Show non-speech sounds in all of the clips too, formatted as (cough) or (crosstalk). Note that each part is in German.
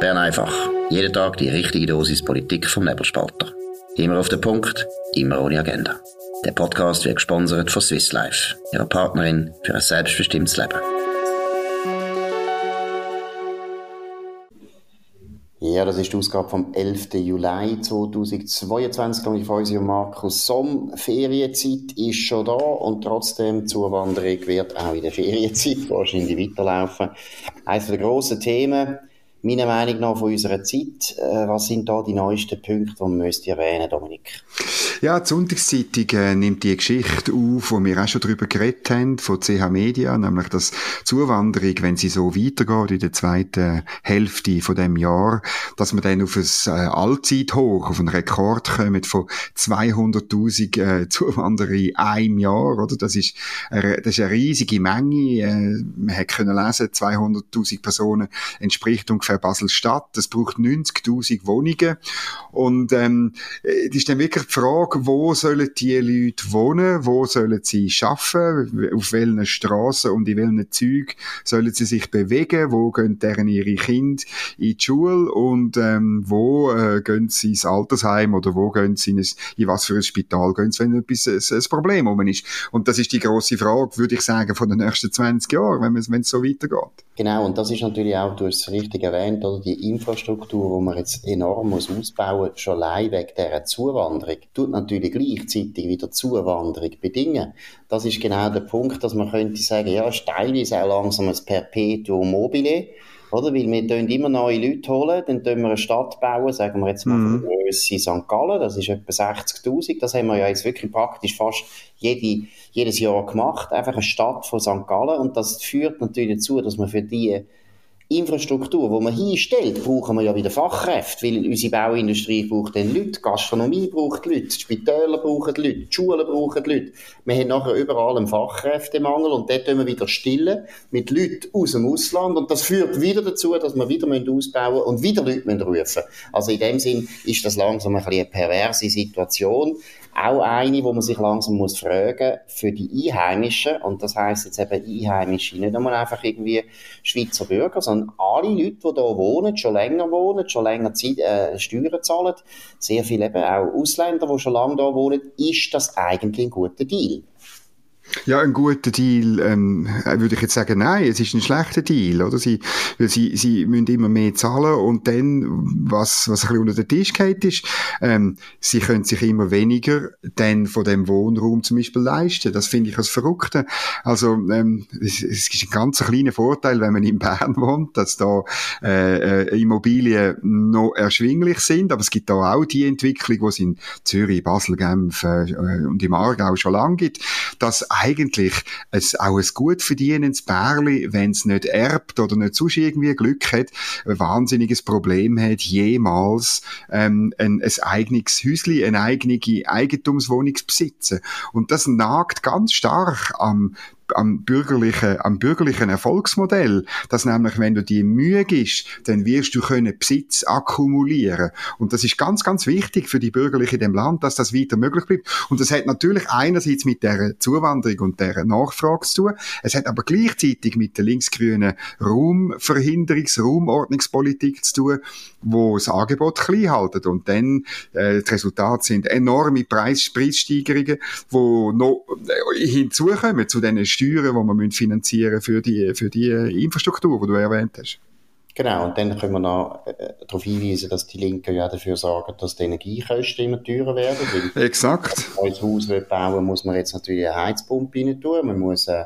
Bern einfach. Jeden Tag die richtige Dosis Politik vom Nebelspalter. Immer auf den Punkt, immer ohne Agenda. Der Podcast wird gesponsert von Swiss Life, ihrer Partnerin für ein selbstbestimmtes Leben. Ja, das ist die Ausgabe vom 11. Juli 2022. Und ich freue mich Markus Somm. Ferienzeit ist schon da und trotzdem Zuwanderung wird auch in der Ferienzeit wahrscheinlich weiterlaufen. Eines der grossen Themen meiner Meinung nach von unserer Zeit. Äh, was sind da die neuesten Punkte, die man müsste erwähnen, Dominik? Ja, die Sonntagszeitung äh, nimmt die Geschichte auf, wo wir auch schon darüber geredet haben, von CH Media, nämlich dass Zuwanderung, wenn sie so weitergeht in der zweiten Hälfte von dem Jahr, dass wir dann auf ein äh, Allzeithoch, auf einen Rekord kommen von 200.000 äh, (laughs) Zuwanderer in einem Jahr, oder? Das ist, äh, das ist eine riesige Menge. Äh, man hat können lesen, 200.000 Personen entspricht ungefähr ungefähr Basel-Stadt. Es braucht 90.000 Wohnungen. Und ähm, das ist dann wirklich die Frage, wo sollen die Leute wohnen? Wo sollen sie arbeiten? Auf welchen Straßen und in welchen Zügen sollen sie sich bewegen? Wo gehen deren ihre Kinder in die Schule? Und ähm, wo äh, gehen sie ins Altersheim oder wo gehen sie in, ein, in was für ein Spital gehen sie, wenn etwas ein, ein Problem ist? Und das ist die große Frage, würde ich sagen, von den nächsten 20 Jahren, es, wenn es so weitergeht. Genau, und das ist natürlich auch, du hast es richtig erwähnt, oder die Infrastruktur, die man jetzt enorm muss ausbauen muss, schon allein wegen dieser Zuwanderung, tut natürlich gleichzeitig wieder Zuwanderung bedingen. Das ist genau der Punkt, dass man könnte sagen, ja, ist teilweise auch langsam ein Perpetuum mobile, oder? Weil wir immer neue Leute holen, dann tun wir eine Stadt bauen, sagen wir jetzt mal mhm. von Grösse St. Gallen, das ist etwa 60.000, das haben wir ja jetzt wirklich praktisch fast jede jedes Jahr gemacht, einfach eine Stadt von St. Gallen und das führt natürlich dazu, dass man für die Infrastruktur, die man hinstellt, brauchen wir ja wieder Fachkräfte, weil unsere Bauindustrie braucht dann Leute, Gastronomie braucht Leute, die Spitäler brauchen Leute, die Schulen brauchen Leute. Wir haben nachher überall einen Fachkräftemangel und dort tun wir wieder stillen mit Leuten aus dem Ausland und das führt wieder dazu, dass wir wieder ausbauen und wieder Leute rufen müssen. Also in dem Sinn ist das langsam ein bisschen eine perverse Situation auch eine, wo man sich langsam muss fragen für die Einheimischen, und das heißt jetzt eben Einheimische, nicht einmal einfach irgendwie Schweizer Bürger, sondern alle Leute, die hier wohnen, schon länger wohnen, schon länger Zeit, äh, Steuern zahlen, sehr viele eben auch Ausländer, die schon lange hier wohnen, ist das eigentlich ein guter Deal? Ja, ein guter Deal, ähm, würde ich jetzt sagen, nein, es ist ein schlechter Deal, oder? Sie, sie, sie müssen immer mehr zahlen und dann, was, was ein bisschen unter den Tisch geht, ist, ähm, sie können sich immer weniger dann von dem Wohnraum zum Beispiel leisten. Das finde ich als Verrückte. Also, ähm, es, es ist ein ganz kleiner Vorteil, wenn man in Bern wohnt, dass da äh, äh, Immobilien noch erschwinglich sind, aber es gibt da auch die Entwicklung, die es in Zürich, Basel, Genf äh, und im Aargau schon lange gibt, dass eigentlich ein, auch ein gut verdienendes Bärli, wenn es nicht erbt oder nicht sonst irgendwie Glück hat, ein wahnsinniges Problem hat, jemals ähm, ein, ein eigenes Häusli, eine eigene Eigentumswohnung zu besitzen. Und das nagt ganz stark am am bürgerlichen, am bürgerlichen Erfolgsmodell, dass nämlich, wenn du die Mühe gibst, dann wirst du können Besitz akkumulieren. Und das ist ganz, ganz wichtig für die Bürgerlichen in dem Land, dass das weiter möglich bleibt. Und das hat natürlich einerseits mit der Zuwanderung und der Nachfrage zu tun. Es hat aber gleichzeitig mit der linksgrünen Raumverhinderungs-, Raumordnungspolitik zu tun, wo das Angebot klein haltet. Und dann, äh, das Resultat sind enorme Preis Preissteigerungen, wo noch äh, hinzukommen zu diesen Steuern, die man finanzieren für die, für die Infrastruktur, die du erwähnt hast. Genau, und dann können wir noch äh, darauf hinweisen, dass die Linken ja dafür sorgen, dass die Energiekosten immer teurer werden. Weil (laughs) Exakt. Wenn man ein Haus will bauen muss man jetzt natürlich eine Heizpumpe rein tun. Man, muss, äh,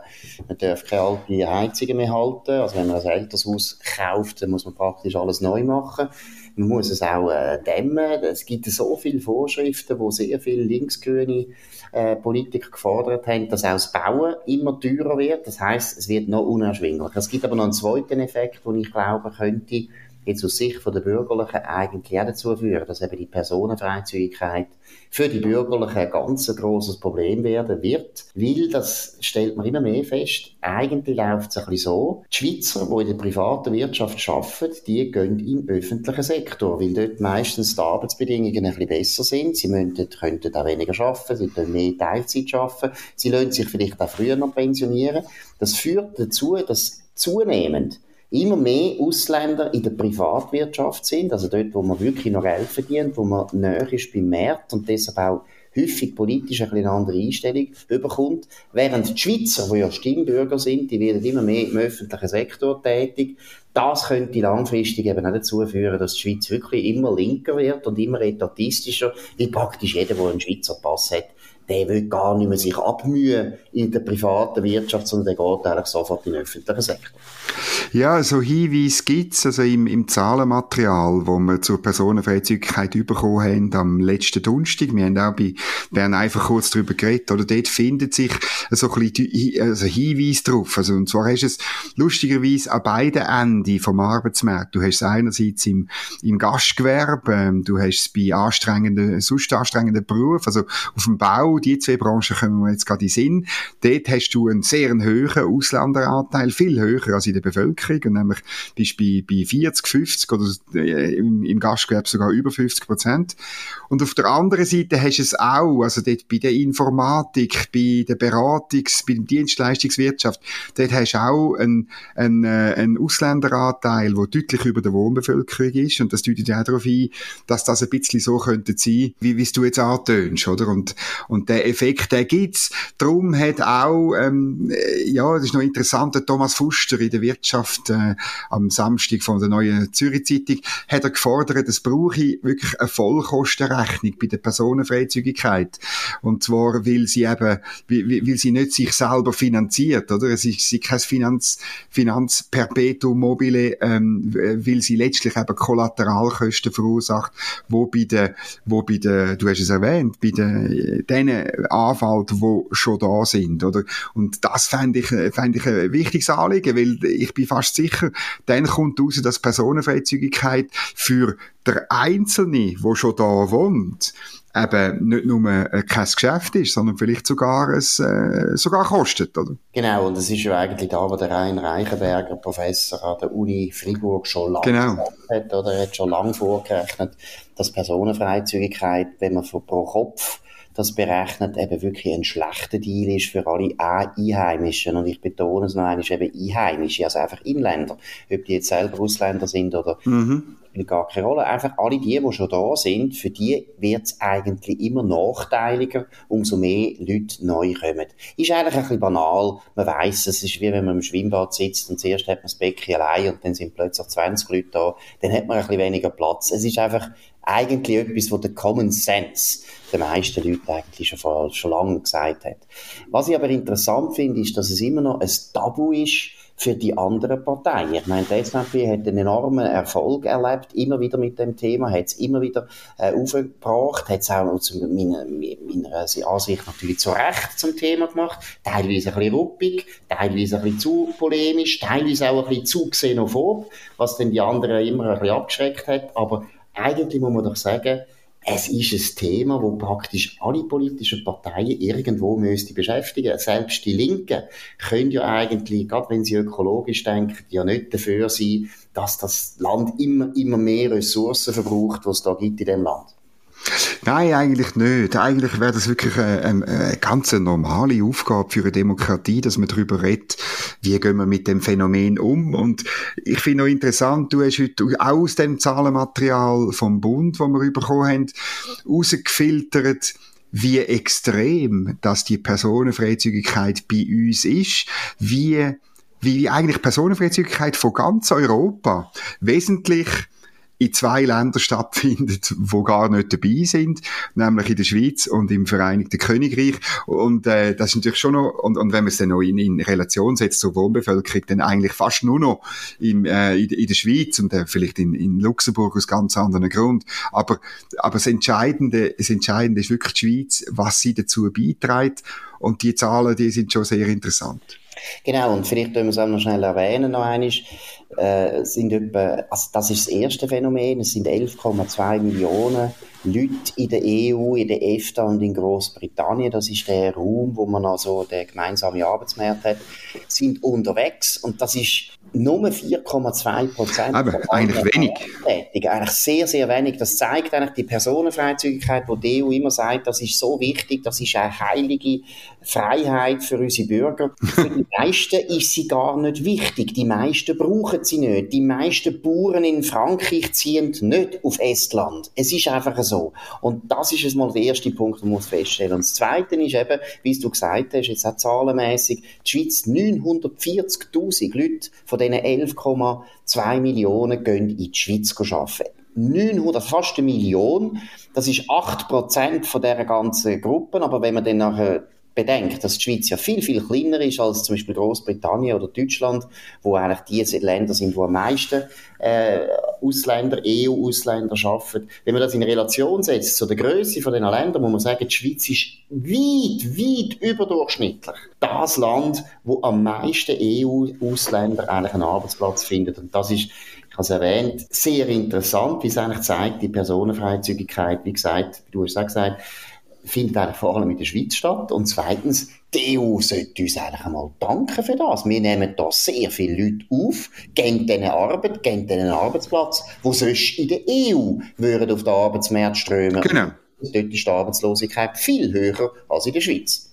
man darf keine alten Heizungen mehr halten. Also wenn man ein älteres Haus kauft, dann muss man praktisch alles neu machen. Man muss es auch äh, dämmen. Es gibt so viele Vorschriften, wo sehr viele linksgrüne äh, Politiker gefordert haben, dass auch das Bauen immer teurer wird. Das heißt, es wird noch unerschwinglicher. Es gibt aber noch einen zweiten Effekt, den ich glaube, könnte jetzt aus Sicht der Bürgerlichen eigentlich auch dazu führen, dass eben die Personenfreizügigkeit für die Bürgerlichen ein ganz grosses Problem werden wird, weil, das stellt man immer mehr fest, eigentlich läuft es ein bisschen so, die Schweizer, die in der privaten Wirtschaft arbeiten, die gehen im öffentlichen Sektor, weil dort meistens die Arbeitsbedingungen ein bisschen besser sind, sie müssen, könnten auch weniger arbeiten, sie können mehr Teilzeit arbeiten, sie lassen sich vielleicht auch früher noch pensionieren. Das führt dazu, dass zunehmend immer mehr Ausländer in der Privatwirtschaft sind, also dort, wo man wirklich noch Geld verdient, wo man näher ist beim Markt und deshalb auch häufig politisch eine andere Einstellung bekommt, während die Schweizer, die ja Stimmbürger sind, die werden immer mehr im öffentlichen Sektor tätig. Das könnte langfristig eben auch dazu führen, dass die Schweiz wirklich immer linker wird und immer etatistischer, wie praktisch jeder, der einen Schweizer Pass hat, der will gar nicht mehr sich abmühen in der privaten Wirtschaft, sondern der geht eigentlich sofort in den öffentlichen Sektor. Ja, so Hinweise gibt's also im, im Zahlenmaterial, wo wir zur Personenfreizügigkeit bekommen haben am letzten Donnerstag. Wir haben auch bei Bern einfach kurz darüber geredet, oder dort findet sich so ein bisschen also Hinweis drauf. Also, und zwar hast du es lustigerweise an beiden Enden vom Arbeitsmarkt. Du hast es einerseits im, im Gastgewerbe, ähm, du hast es bei anstrengenden, sonst anstrengenden Berufen, also auf dem Bau, die zwei Branchen kommen wir jetzt gerade in Sinn. Dort hast du einen sehr hohen Ausländeranteil, viel höher als in der Bevölkerung, nämlich bist bei, bei 40, 50 oder äh, im, im Gastgewerbe sogar über 50 Prozent. Und auf der anderen Seite hast du es auch, also dort bei der Informatik, bei der Beratungs-, bei der Dienstleistungswirtschaft, dort hast du auch einen, einen, äh, einen Ausländeranteil, der deutlich über der Wohnbevölkerung ist. Und das deutet auch darauf ein, dass das ein bisschen so könnte sein, wie, wie du jetzt antönst, oder? Und, und der Effekt, der gibt's. Darum hat auch, ähm, äh, ja, das ist noch interessant, der Thomas Fuster in der Wirtschaft äh, am Samstag von der neuen Zürich Zeitung hat er gefordert, es brauche wirklich eine Vollkostenrechnung bei der Personenfreizügigkeit. Und zwar, weil sie eben, weil, sie nicht sich selber finanziert, oder? Es ist sie kein Finanz, Finanz Perpetuum mobile, ähm, weil sie letztlich eben Kollateralkosten verursacht, wo bei der, wo bei der, du hast es erwähnt, bei den, denen anfällt, die schon da sind, oder? Und das fände ich, fände ich ein wichtiges Anliegen, weil ich bin fast sicher, dann kommt raus, dass Personenfreizügigkeit für der Einzelne, der schon da wohnt, eben nicht nur äh, kein Geschäft ist, sondern vielleicht sogar es äh, sogar kostet, oder? Genau, und das ist ja eigentlich da, wo der Rein Reichenberger, Professor an der Uni Fribourg schon lange genau. hat, oder er hat schon lange vorgerechnet, dass Personenfreizügigkeit, wenn man pro Kopf das berechnet, eben wirklich ein schlechter Deal ist für alle Einheimischen. Und ich betone es noch einmal, eben Einheimische, also einfach Inländer. Ob die jetzt selber Ausländer sind oder mhm. spielt gar keine Rolle. Einfach alle die, die schon da sind, für die wird es eigentlich immer nachteiliger, umso mehr Leute neu kommen. Ist eigentlich ein bisschen banal. Man weiß, es ist wie wenn man im Schwimmbad sitzt und zuerst hat man das Becken allein und dann sind plötzlich 20 Leute da. Dann hat man ein bisschen weniger Platz. Es ist einfach eigentlich etwas, wo der Common Sense den meisten Leuten eigentlich schon, vor, schon lange gesagt hat. Was ich aber interessant finde, ist, dass es immer noch ein Tabu ist für die anderen Parteien. Ich meine, die SVP hat einen enormen Erfolg erlebt, immer wieder mit dem Thema, hat es immer wieder äh, aufgebracht, hat es auch zu meiner, meiner Ansicht natürlich zu Recht zum Thema gemacht, teilweise ein bisschen ruppig, teilweise ein bisschen zu polemisch, teilweise auch ein bisschen zu xenophob, was dann die anderen immer ein bisschen abgeschreckt hat, aber eigentlich muss man doch sagen, es ist ein Thema, wo praktisch alle politischen Parteien irgendwo müsste beschäftigen. Selbst die Linken können ja eigentlich, gerade wenn sie ökologisch denken, ja nicht dafür sein, dass das Land immer, immer mehr Ressourcen verbraucht, was es da gibt in dem Land. Nein, eigentlich nicht. Eigentlich wäre das wirklich eine, eine ganz normale Aufgabe für eine Demokratie, dass man darüber redet, wie gehen wir mit dem Phänomen um. Und ich finde auch interessant, du hast heute auch aus dem Zahlenmaterial vom Bund, das wir bekommen haben, herausgefiltert, wie extrem dass die Personenfreizügigkeit bei uns ist, wie wie eigentlich Personenfreizügigkeit von ganz Europa wesentlich in zwei Ländern stattfindet, wo gar nicht dabei sind, nämlich in der Schweiz und im Vereinigten Königreich. Und äh, das ist natürlich schon noch, und, und wenn man es dann noch in, in Relation setzt zur Wohnbevölkerung, dann eigentlich fast nur noch im, äh, in, in der Schweiz und äh, vielleicht in, in Luxemburg aus ganz anderen Grund. Aber, aber das Entscheidende, das Entscheidende ist wirklich die Schweiz, was sie dazu beiträgt. Und die Zahlen, die sind schon sehr interessant. Genau, und vielleicht können wir es auch noch schnell erwähnen, noch einmal, äh, sind etwa, also das ist das erste Phänomen, es sind 11,2 Millionen Leute in der EU, in der EFTA und in Großbritannien, das ist der Raum, wo man also den gemeinsamen Arbeitsmarkt hat, sind unterwegs und das ist nur 4,2 Prozent. Aber eigentlich wenig. Tätig. Eigentlich sehr, sehr wenig. Das zeigt eigentlich die Personenfreizügigkeit, wo die EU immer sagt, das ist so wichtig, das ist eine heilige Freiheit für unsere Bürger. Für die (laughs) meisten ist sie gar nicht wichtig. Die meisten brauchen sie nicht. Die meisten Bauern in Frankreich ziehen nicht auf Estland. Es ist einfach so. Und das ist mal der erste Punkt, den man muss feststellen. Und das Zweite ist eben, wie du gesagt hast, jetzt auch zahlenmässig, die Schweiz 940.000 Leute von diesen 11,2 Millionen gehen in die Schweiz arbeiten. 900, fast eine Million. Das ist 8% von dieser ganzen Gruppe. Aber wenn man dann nachher bedenkt, dass die Schweiz ja viel, viel kleiner ist als zum Beispiel Großbritannien oder Deutschland, wo eigentlich diese Länder sind, wo am meisten äh, Ausländer, EU-Ausländer arbeiten. Wenn man das in Relation setzt zu der Größe von den Ländern, muss man sagen, die Schweiz ist weit, weit überdurchschnittlich das Land, wo am meisten EU-Ausländer eigentlich einen Arbeitsplatz findet. Und das ist ich habe es erwähnt, sehr interessant, wie es eigentlich zeigt, die Personenfreizügigkeit, wie gesagt, du hast auch gesagt, findet eigentlich vor allem in der Schweiz statt. Und zweitens, die EU sollte uns eigentlich einmal danken für das. Wir nehmen da sehr viele Leute auf, geben denen Arbeit, geben denen einen Arbeitsplatz, wo sonst in der EU würden auf den Arbeitsmarkt strömen. Genau. Dort ist die Arbeitslosigkeit viel höher als in der Schweiz.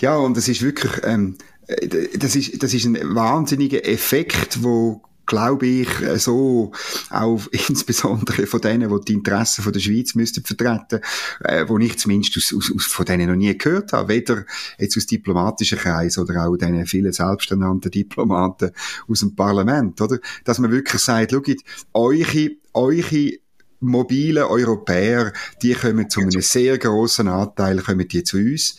Ja, und das ist wirklich, ähm, äh, das ist, das ist ein wahnsinniger Effekt, wo glaube ich, äh, so auch (laughs) insbesondere von denen, die die Interessen von der Schweiz müssten vertreten, äh, wo ich zumindest aus, aus, aus, von denen noch nie gehört habe, weder jetzt aus diplomatischen Kreisen oder auch den vielen selbsternannten Diplomaten aus dem Parlament, oder? Dass man wirklich sagt, schaut, eure, eure mobile Europäer, die kommen zu einem sehr grossen Anteil, kommen die zu uns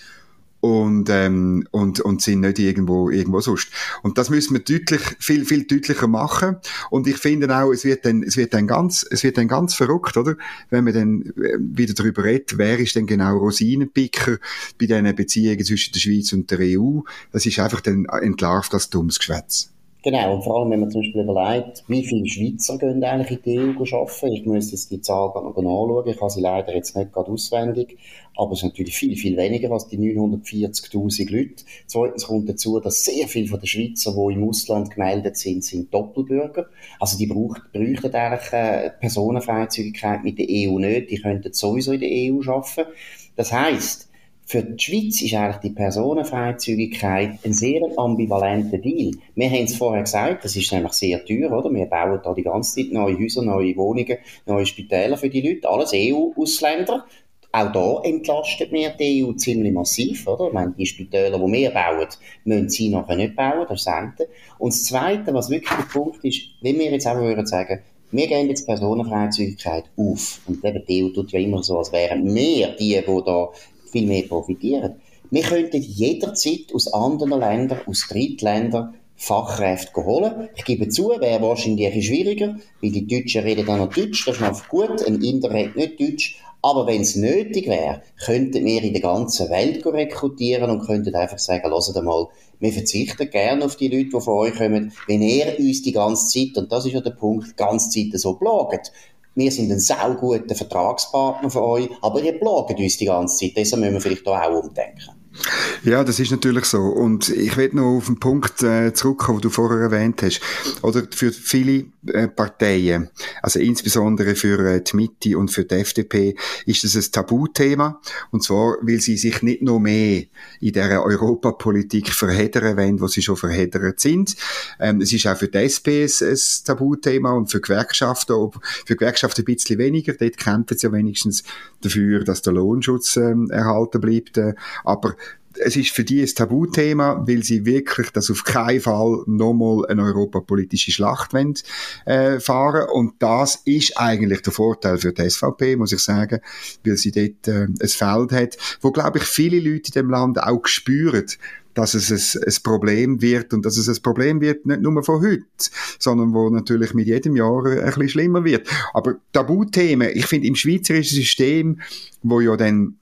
und, ähm, und, und sind nicht irgendwo, irgendwo sonst. Und das müssen wir deutlich, viel, viel deutlicher machen. Und ich finde auch, es wird dann, es wird dann ganz, es wird dann ganz verrückt, oder? Wenn man dann äh, wieder darüber redet, wer ist denn genau Rosinenpicker bei diesen Beziehungen zwischen der Schweiz und der EU? Das ist einfach dann entlarvt als dummes Geschwätz. Genau, und vor allem, wenn man zum Beispiel überlegt, wie viele Schweizer gehen eigentlich in die EU arbeiten. Ich müsste jetzt die Zahl noch anschauen. Ich habe sie leider jetzt nicht gerade auswendig. Aber es ist natürlich viel, viel weniger als die 940.000 Leute. Zweitens kommt dazu, dass sehr viele von den Schweizer, die im Ausland gemeldet sind, sind Doppelbürger. Also die bräuchten eigentlich äh, Personenfreizügigkeit mit der EU nicht. Die könnten sowieso in der EU arbeiten. Das heisst, für die Schweiz ist eigentlich die Personenfreizügigkeit ein sehr ambivalenter Deal. Wir haben es vorher gesagt, das ist nämlich sehr teuer, oder? Wir bauen da die ganze Zeit neue Häuser, neue Wohnungen, neue Spitäler für die Leute, alles EU-Ausländer. Auch da entlastet wir die EU ziemlich massiv, oder? Ich meine, die Spitäler, die wir bauen, müssen sie nachher nicht bauen, das ist Und das Zweite, was wirklich der Punkt ist, wenn wir jetzt auch würden sagen, wir gehen jetzt Personenfreizügigkeit auf. Und eben die EU tut ja immer so, als wären wir die, die da viel mehr profitieren. Wir könnten jederzeit aus anderen Ländern, aus Drittländern, Fachkräfte holen. Ich gebe zu, wäre wahrscheinlich schwieriger, weil die Deutschen reden dann noch Deutsch, das ist noch gut, ein Inder redet nicht Deutsch. Aber wenn es nötig wäre, könnten wir in der ganzen Welt rekrutieren und könnten einfach sagen, lasst mal, wir verzichten gerne auf die Leute, die von euch kommen, wenn ihr uns die ganze Zeit, und das ist ja der Punkt, die ganze Zeit so plagt, wir sind ein sauguter Vertragspartner für euch, aber ihr plagt uns die ganze Zeit, deshalb müssen wir vielleicht auch umdenken. Ja, das ist natürlich so. Und ich will noch auf den Punkt äh, zurückkommen, den du vorher erwähnt hast. Oder für viele äh, Parteien, also insbesondere für äh, die Mitte und für die FDP, ist das ein Tabuthema. Und zwar, weil sie sich nicht noch mehr in der Europapolitik verheddern wollen, wo sie schon verheddert sind. Ähm, es ist auch für die SP ein, ein Tabuthema und für Gewerkschaften, ob, für Gewerkschaften ein bisschen weniger. Dort kämpfen sie ja wenigstens dafür, dass der Lohnschutz ähm, erhalten bleibt. Äh, aber es ist für die ein Tabuthema, weil sie wirklich das auf keinen Fall nochmal eine europapolitische Schlacht wollen, äh, fahren. Und das ist eigentlich der Vorteil für die SVP, muss ich sagen, weil sie dort äh, ein Feld hat, wo, glaube ich, viele Leute in dem Land auch spüren, dass es ein, ein, Problem wird und dass es ein Problem wird nicht nur von heute, sondern wo natürlich mit jedem Jahr ein bisschen schlimmer wird. Aber Tabuthemen, ich finde im schweizerischen System, wo ja dann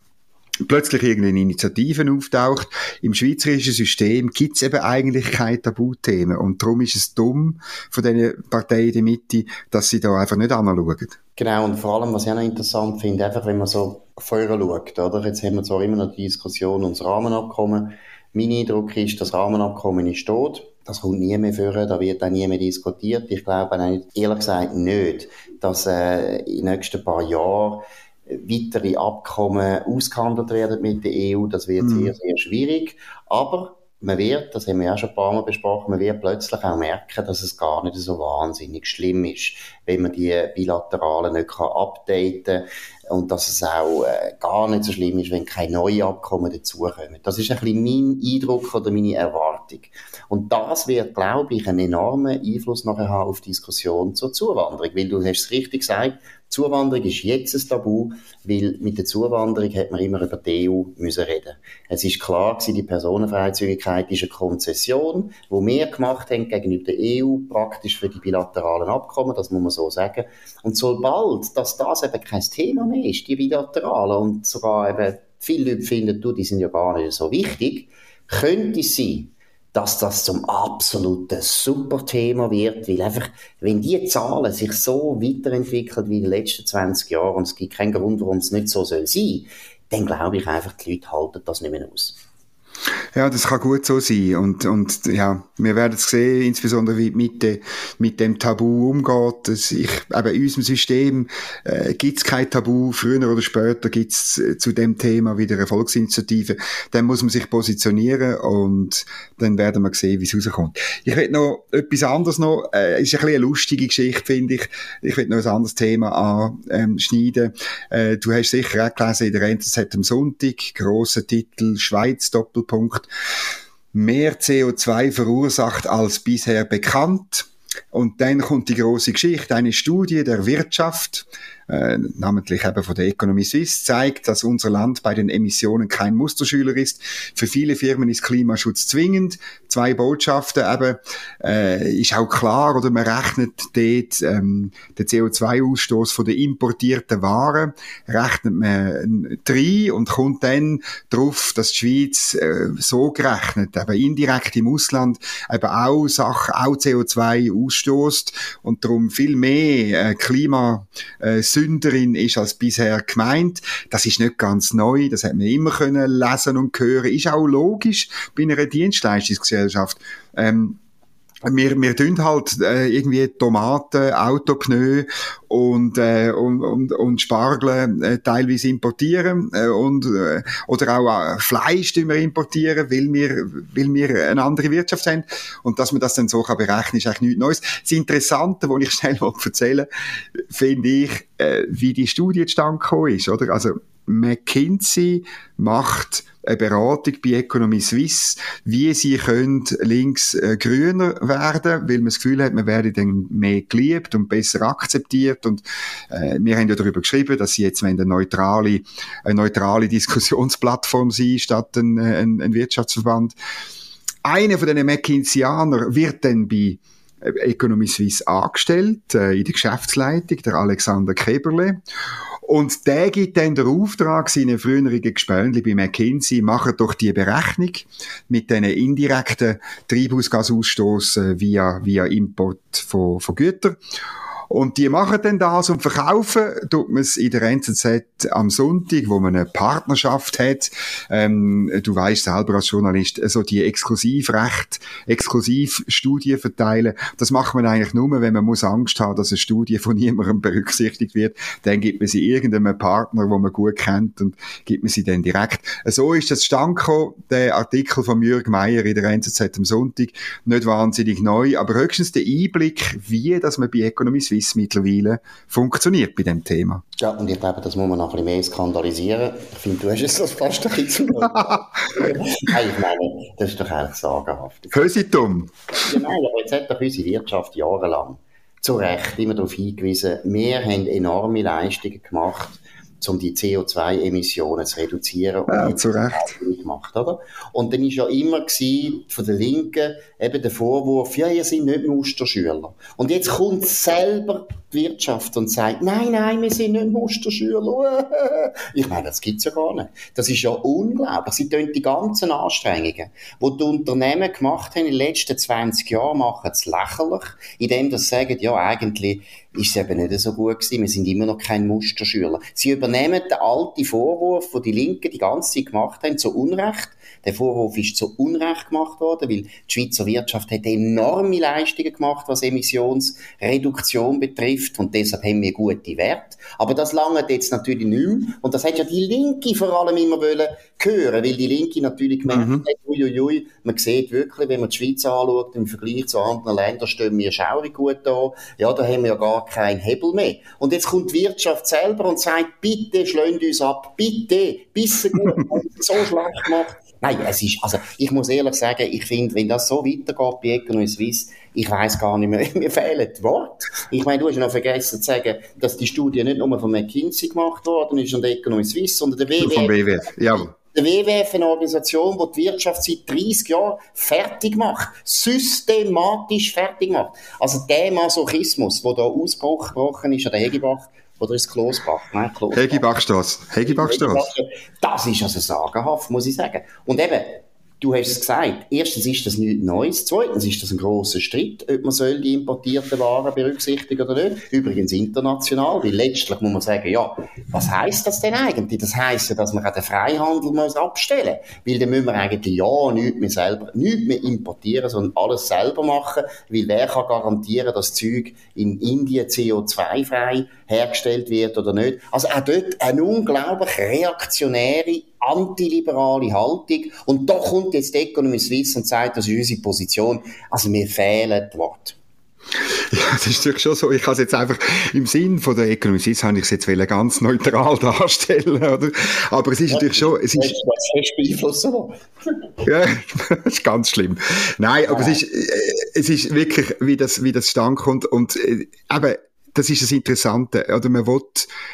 plötzlich irgendeine Initiative auftaucht. Im schweizerischen System gibt es eben eigentlich keine Tabuthemen. Und darum ist es dumm von diesen Parteien in der Mitte, dass sie da einfach nicht anschauen. Genau, und vor allem, was ich auch noch interessant finde, einfach wenn man so vorher schaut, oder? Jetzt haben wir zwar immer noch die Diskussion ums Rahmenabkommen. Mein Eindruck ist, das Rahmenabkommen ist tot. Das kommt nie mehr vor, da wird auch nie mehr diskutiert. Ich glaube ehrlich gesagt nicht, dass äh, in den nächsten paar Jahren weitere Abkommen ausgehandelt werden mit der EU. Das wird mm. sehr, sehr schwierig. Aber man wird, das haben wir auch schon ein paar Mal besprochen, man wird plötzlich auch merken, dass es gar nicht so wahnsinnig schlimm ist, wenn man die Bilateralen nicht kann updaten kann und dass es auch äh, gar nicht so schlimm ist, wenn keine neuen Abkommen dazukommen. Das ist ein bisschen mein Eindruck oder meine Erwartung. Und das wird, glaube ich, einen enormen Einfluss nachher haben auf die Diskussion zur Zuwanderung, weil du hast es richtig gesagt, Zuwanderung ist jetzt ein Tabu, weil mit der Zuwanderung hat man immer über die EU müssen reden. Es ist klar gewesen, die Personenfreizügigkeit ist eine Konzession, wo wir gemacht haben gegenüber der EU, praktisch für die bilateralen Abkommen, das muss man so sagen. Und sobald, dass das eben kein Thema mehr ist, die bilateralen, und sogar eben viele Leute finden, du, die sind ja gar nicht so wichtig, könnte es sein, dass das zum absoluten Superthema wird, weil einfach, wenn die Zahlen sich so weiterentwickeln wie in den letzten 20 Jahren und es gibt keinen Grund, warum es nicht so soll sein, dann glaube ich einfach, die Leute halten das nicht mehr aus. Ja, das kann gut so sein. Und, und ja, wir werden es sehen, insbesondere wie mit, de, mit dem Tabu umgeht. Das ich, eben in unserem System äh, gibt es kein Tabu. Früher oder später gibt es äh, zu dem Thema wieder eine Volksinitiative. Dann muss man sich positionieren und dann werden wir sehen, wie es rauskommt. Ich will noch etwas anderes noch. Äh, ist ein bisschen eine lustige Geschichte, finde ich. Ich will noch ein anderes Thema anschneiden. Äh, du hast sicher auch gelesen in der NZZ am Sonntag, grosser Titel, Schweiz Doppelpunkt Punkt, mehr CO2 verursacht als bisher bekannt. Und dann kommt die große Geschichte, eine Studie der Wirtschaft äh, namentlich eben von der Economy Suisse, zeigt, dass unser Land bei den Emissionen kein Musterschüler ist. Für viele Firmen ist Klimaschutz zwingend. Zwei Botschaften eben, äh, ist auch klar, oder man rechnet dort ähm, den CO2-Ausstoß von den importierten Waren, rechnet man drei und kommt dann darauf, dass die Schweiz äh, so gerechnet, eben indirekt im Ausland eben auch Sachen, auch CO2 ausstoßt und darum viel mehr äh, Klima äh, Sünderin ist als bisher gemeint. Das ist nicht ganz neu, das hat man immer können lesen und hören. Ist auch logisch bei einer Dienstleistungsgesellschaft. Ähm, wir, wir tun halt äh, irgendwie Tomaten, Autopneu und, äh, und, und, und Spargel äh, teilweise importieren äh, und, äh, oder auch äh, Fleisch tun wir importieren, weil wir, weil wir eine andere Wirtschaft haben und dass man das dann so kann berechnen, ist eigentlich nichts Neues. Das Interessante, was ich (laughs) schnell erzählen finde ich, äh, wie die Studie zustande gekommen ist, oder? Also McKinsey macht eine Beratung bei Economy Suisse, wie sie können links äh, grüner werden, weil man das Gefühl hat, man werde dann mehr geliebt und besser akzeptiert und äh, wir haben ja darüber geschrieben, dass sie jetzt eine neutrale, eine neutrale Diskussionsplattform sein statt ein, ein, ein Wirtschaftsverband. Einer von den McKinseyanern wird dann bei äh, Economy Suisse angestellt, äh, in der Geschäftsleitung, der Alexander Keberle. Und der gibt dann den Auftrag seinen früheren Gespönli bei McKinsey, machen doch die Berechnung mit diesen indirekten Treibhausgasausstoß äh, via, via Import von, von Gütern. Und die machen dann das und verkaufen, tut man es in der NZZ am Sonntag, wo man eine Partnerschaft hat. Ähm, du weißt selber als Journalist, so die Exklusivrecht, Exklusivstudien verteilen. Das macht man eigentlich nur, wenn man muss Angst haben, dass eine Studie von niemandem berücksichtigt wird. Dann gibt man sie irgendeinem Partner, wo man gut kennt und gibt man sie dann direkt. So ist das stand der Artikel von Jürg Meier in der NZZ am Sonntag. Nicht wahnsinnig neu, aber höchstens der Einblick, wie dass man bei Economy Swiss mittlerweile funktioniert bei dem Thema. Ja, und ich glaube, das muss man noch ein bisschen mehr skandalisieren. Ich finde, du hast es das fast ein bisschen zu (laughs) Nein, ich meine, das ist doch eigentlich sagenhaft. Kösitum. Ja, nein, aber jetzt hat doch unsere Wirtschaft jahrelang zu Recht immer darauf hingewiesen, wir haben enorme Leistungen gemacht, um die CO2-Emissionen zu reduzieren. Ja, zu Recht. Gemacht, oder? Und dann war ja immer gewesen, von der Linken eben der Vorwurf, ja, ihr seid nicht Musterschüler. Und jetzt kommt selber Wirtschaft und sagt, nein, nein, wir sind nicht Musterschüler. (laughs) Ich meine, das gibt's ja gar nicht. Das ist ja unglaublich. Sie tun die ganzen Anstrengungen, die die Unternehmen gemacht haben in den letzten 20 Jahren, machen es lächerlich, indem sie sagen, ja, eigentlich ist es eben nicht so gut gewesen. Wir sind immer noch kein Musterschüler. Sie übernehmen den alten Vorwurf, den die Linken die ganze Zeit gemacht haben, zu Unrecht. Der Vorwurf ist zu Unrecht gemacht worden, weil die Schweizer Wirtschaft hat enorme Leistungen gemacht, was Emissionsreduktion betrifft und deshalb haben wir gute Werte. Aber das lange jetzt natürlich nicht mehr. Und das hat ja die Linke vor allem immer wollen hören, weil die Linke natürlich gemerkt mhm. hat, uiuiui, man sieht wirklich, wenn man die Schweiz anschaut, im Vergleich zu anderen Ländern stehen wir schaurig gut da. Ja, da haben wir ja gar keinen Hebel mehr. Und jetzt kommt die Wirtschaft selber und sagt, bitte schlönt uns ab, bitte, bisschen gut, (laughs) so schlecht macht. Nein, es ist, also, ich muss ehrlich sagen, ich finde, wenn das so weitergeht bei Economy Suisse, ich weiß gar nicht mehr, (laughs) mir fehlen die Worte. Ich meine, du hast noch vergessen zu sagen, dass die Studie nicht nur von McKinsey gemacht worden ist und Economy Suisse, sondern der WWF. Von WWF, ja. Der WWF, eine Organisation, die die Wirtschaft seit 30 Jahren fertig macht. Systematisch fertig macht. Also der Masochismus, der da ausgebrochen ist an der Hegebach, oder ist Klosbach? Nein, Klosbach. Hegebachstrasse. Hegebachstrasse. Das ist also sagenhaft, muss ich sagen. Und eben, Du hast es gesagt. Erstens ist das nichts Neues. Zweitens ist das ein grosser Streit, ob man soll die importierten Waren berücksichtigen oder nicht. Übrigens international, weil letztlich muss man sagen, ja, was heisst das denn eigentlich? Das heisst ja, dass man den Freihandel muss abstellen muss. Weil dann müssen wir eigentlich ja nichts mehr selber, nichts mehr importieren, sondern alles selber machen. Weil wer kann garantieren, dass das Zeug in Indien CO2-frei hergestellt wird oder nicht? Also auch dort eine unglaublich reaktionäre antiliberale Haltung. Und da kommt jetzt die Economy Suisse und sagt, das ist unsere Position. Also mir fehlen die Worte. Ja, das ist natürlich schon so. Ich habe es jetzt einfach im Sinn von der Economy Suisse habe ich es jetzt ganz neutral (laughs) darstellen, oder? Aber es ist ja, natürlich schon, es ist... Beeinflussen (laughs) Ja, das ist ganz schlimm. Nein, aber ja. es ist, äh, es ist wirklich, wie das, wie das stand kommt und, äh, das ist das Interessante. Oder man will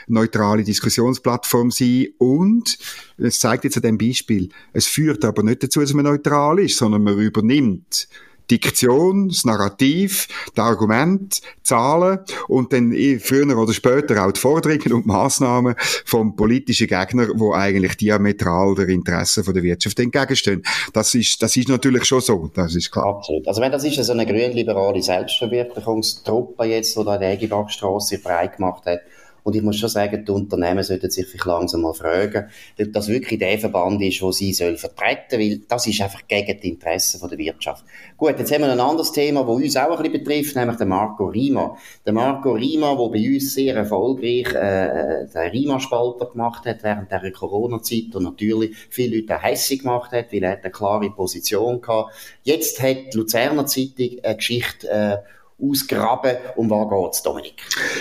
neutrale Diskussionsplattform sein und es zeigt jetzt an dem Beispiel, es führt aber nicht dazu, dass man neutral ist, sondern man übernimmt Diktion, das Narrativ, das Argument, Zahlen und dann eh früher oder später auch die Forderungen und Massnahmen vom politischen Gegner, wo eigentlich diametral der Interessen von der Wirtschaft entgegenstehen. Das ist, das ist natürlich schon so, das ist klar. Absolut. Also wenn das ist so eine grünliberale Selbstverwirklichungstruppe jetzt, die da die Egibachstrasse breit gemacht hat, und ich muss schon sagen, die Unternehmen sollten sich vielleicht langsam mal fragen, ob das wirklich der Verband ist, wo sie sollen vertreten, weil das ist einfach gegen die Interessen der Wirtschaft. Gut, jetzt haben wir ein anderes Thema, das uns auch ein bisschen betrifft, nämlich den Marco Rima. Der Marco Rima, der bei uns sehr erfolgreich äh, den Rima-Spalter gemacht hat während der Corona-Zeit und natürlich viele Leute hässig gemacht hat, weil er eine klare Position hatte. Jetzt hat die Luzerner Zeitung eine Geschichte äh, ausgraben. Um was geht's, Dominik?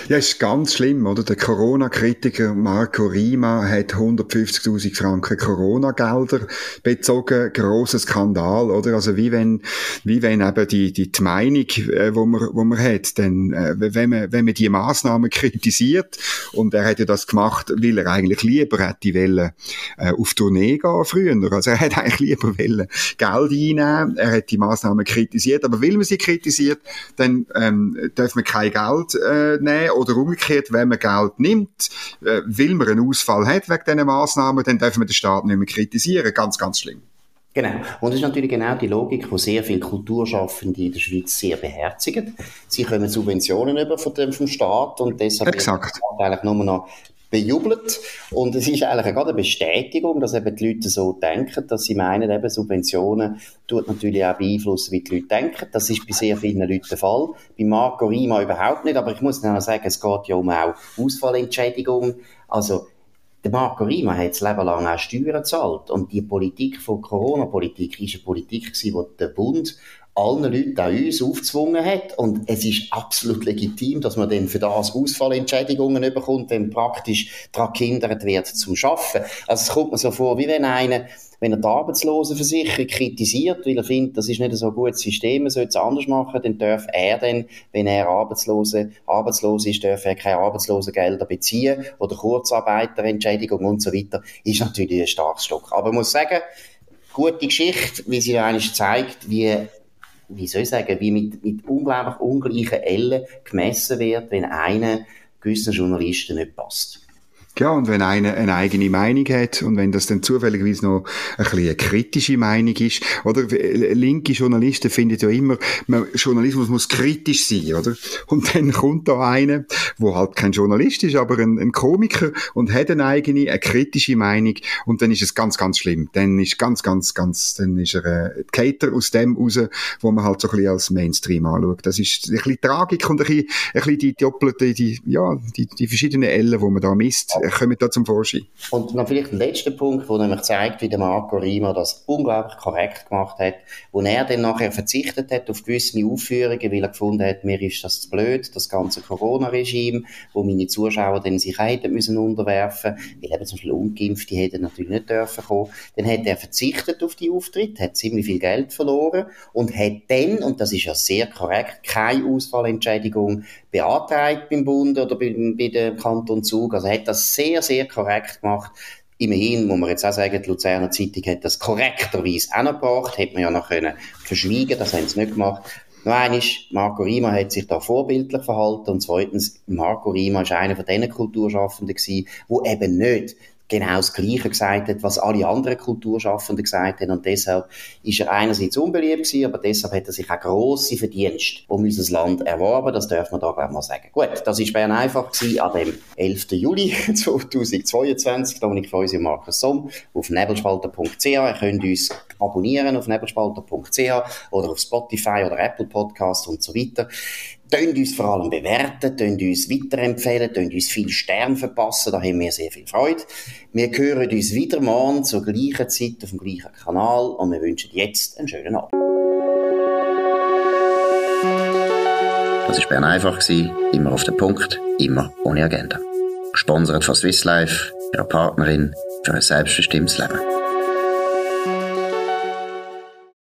Ja, ist ganz schlimm, oder? Der Corona-Kritiker Marco Rima hat 150.000 Franken Corona-Gelder bezogen. Grosser Skandal, oder? Also wie wenn, wie wenn eben die, die, die Meinung, äh, wo man, wo man hat, denn, äh, wenn man, wenn man die Maßnahmen kritisiert, und er hätte das gemacht, weil er eigentlich lieber hätte wollen, äh, auf Tournee gehen früher. Also er hätte eigentlich lieber wollen Geld einnehmen. Er hat die Maßnahmen kritisiert, aber will man sie kritisiert, dann ähm, darf man kein Geld äh, nehmen oder umgekehrt, wenn man Geld nimmt, äh, weil man einen Ausfall hat wegen diesen Massnahmen, dann darf man den Staat nicht mehr kritisieren. Ganz, ganz schlimm. Genau. Und das ist natürlich genau die Logik, die sehr viele Kulturschaffende in der Schweiz sehr beherzigen. Sie kommen Subventionen über von dem, vom Staat und deshalb Exakt. wird eigentlich nur noch bejubelt. Und es ist eigentlich gerade eine Bestätigung, dass eben die Leute so denken, dass sie meinen, eben Subventionen tut natürlich auch beeinflussen, wie die Leute denken. Das ist bei sehr vielen Leuten der Fall. Bei Marco Rima überhaupt nicht, aber ich muss noch sagen, es geht ja um auch Ausfallentschädigung. Also, der Marco Rima hat das Leben lang auch Steuern gezahlt. Und die Politik von Corona-Politik ist eine Politik die der Bund allen Leuten, auch uns, aufgezwungen hat. Und es ist absolut legitim, dass man dann für das Ausfallentschädigungen bekommt, wenn praktisch daran gehindert wird zum Arbeiten. Also es kommt mir so vor, wie wenn einer wenn er die Arbeitslosenversicherung kritisiert, weil er findet, das ist nicht so ein gutes System, man sollte es anders machen, dann darf er dann, wenn er Arbeitslose, arbeitslos ist, darf er keine Arbeitslosengelder beziehen oder Kurzarbeiterentschädigung und so weiter. Ist natürlich ein starkes Stück. Aber man muss sagen, gute Geschichte, wie sie eigentlich zeigt, wie wie soll ich sagen, wie mit, mit unglaublich ungleichen Ellen gemessen wird, wenn einer gewissen Journalisten nicht passt. Ja, und wenn einer eine eigene Meinung hat und wenn das dann zufälligerweise noch ein bisschen eine kritische Meinung ist, oder linke Journalisten finden ja immer, man, Journalismus muss kritisch sein, oder? Und dann kommt da einer, wo halt kein Journalist ist, aber ein, ein Komiker und hat eine eigene, eine kritische Meinung und dann ist es ganz, ganz schlimm. Dann ist ganz, ganz, ganz, dann ist er äh, Cater aus dem raus, wo man halt so ein bisschen als Mainstream anschaut. Das ist ein bisschen Tragik und ein bisschen, ein bisschen die doppelte, die, ja, die, die verschiedenen Ellen, wo man da misst kommen da zum Vorschein. Und noch vielleicht ein letzter Punkt, der nämlich zeigt, wie der Marco Rima das unglaublich korrekt gemacht hat, wo er dann nachher verzichtet hat auf gewisse Aufführungen, weil er gefunden hat, mir ist das zu blöd, das ganze Corona-Regime, wo meine Zuschauer dann sich hätten müssen unterwerfen, weil eben zum Beispiel Ungeimpfte hätten natürlich nicht dürfen kommen. Dann hat er verzichtet auf die Auftritte, hat ziemlich viel Geld verloren und hat dann, und das ist ja sehr korrekt, keine Ausfallentschädigung beantragt beim Bund oder bei, bei dem Kanton Zug. Also hat das sehr, sehr korrekt gemacht. Immerhin muss man jetzt auch sagen, die Luzerner Zeitung hat das korrekterweise auch noch gebracht, hätte man ja noch können verschwiegen, das haben sie nicht gemacht. Noch eines, Marco Rima hat sich da vorbildlich verhalten und zweitens, Marco Rima ist einer von diesen Kulturschaffenden gewesen, wo eben nicht genau das Gleiche gesagt hat, was alle anderen Kulturschaffenden gesagt haben. Und deshalb ist er einerseits unbeliebt gewesen, aber deshalb hat er sich auch grosse Verdienste um unser Land erworben. Das darf man da gleich mal sagen. Gut, das ist Bern einfach gewesen an dem 11. Juli (laughs) 2022. Dominik Feusi und Markus Somm auf nebelspalter.ch. Ihr könnt uns abonnieren auf nebelspalter.ch oder auf Spotify oder Apple Podcast und so weiter. Tönt uns vor allem bewerten, tönt uns weiterempfehlen, tönt uns viel Stern verpassen, da haben wir sehr viel Freude. Wir hören uns wieder morgen zur gleichen Zeit auf dem gleichen Kanal und wir wünschen jetzt einen schönen Abend. Das war Bern einfach, immer auf den Punkt, immer ohne Agenda. Gesponsert von Swiss Life, ihrer Partnerin für ein selbstbestimmtes Leben.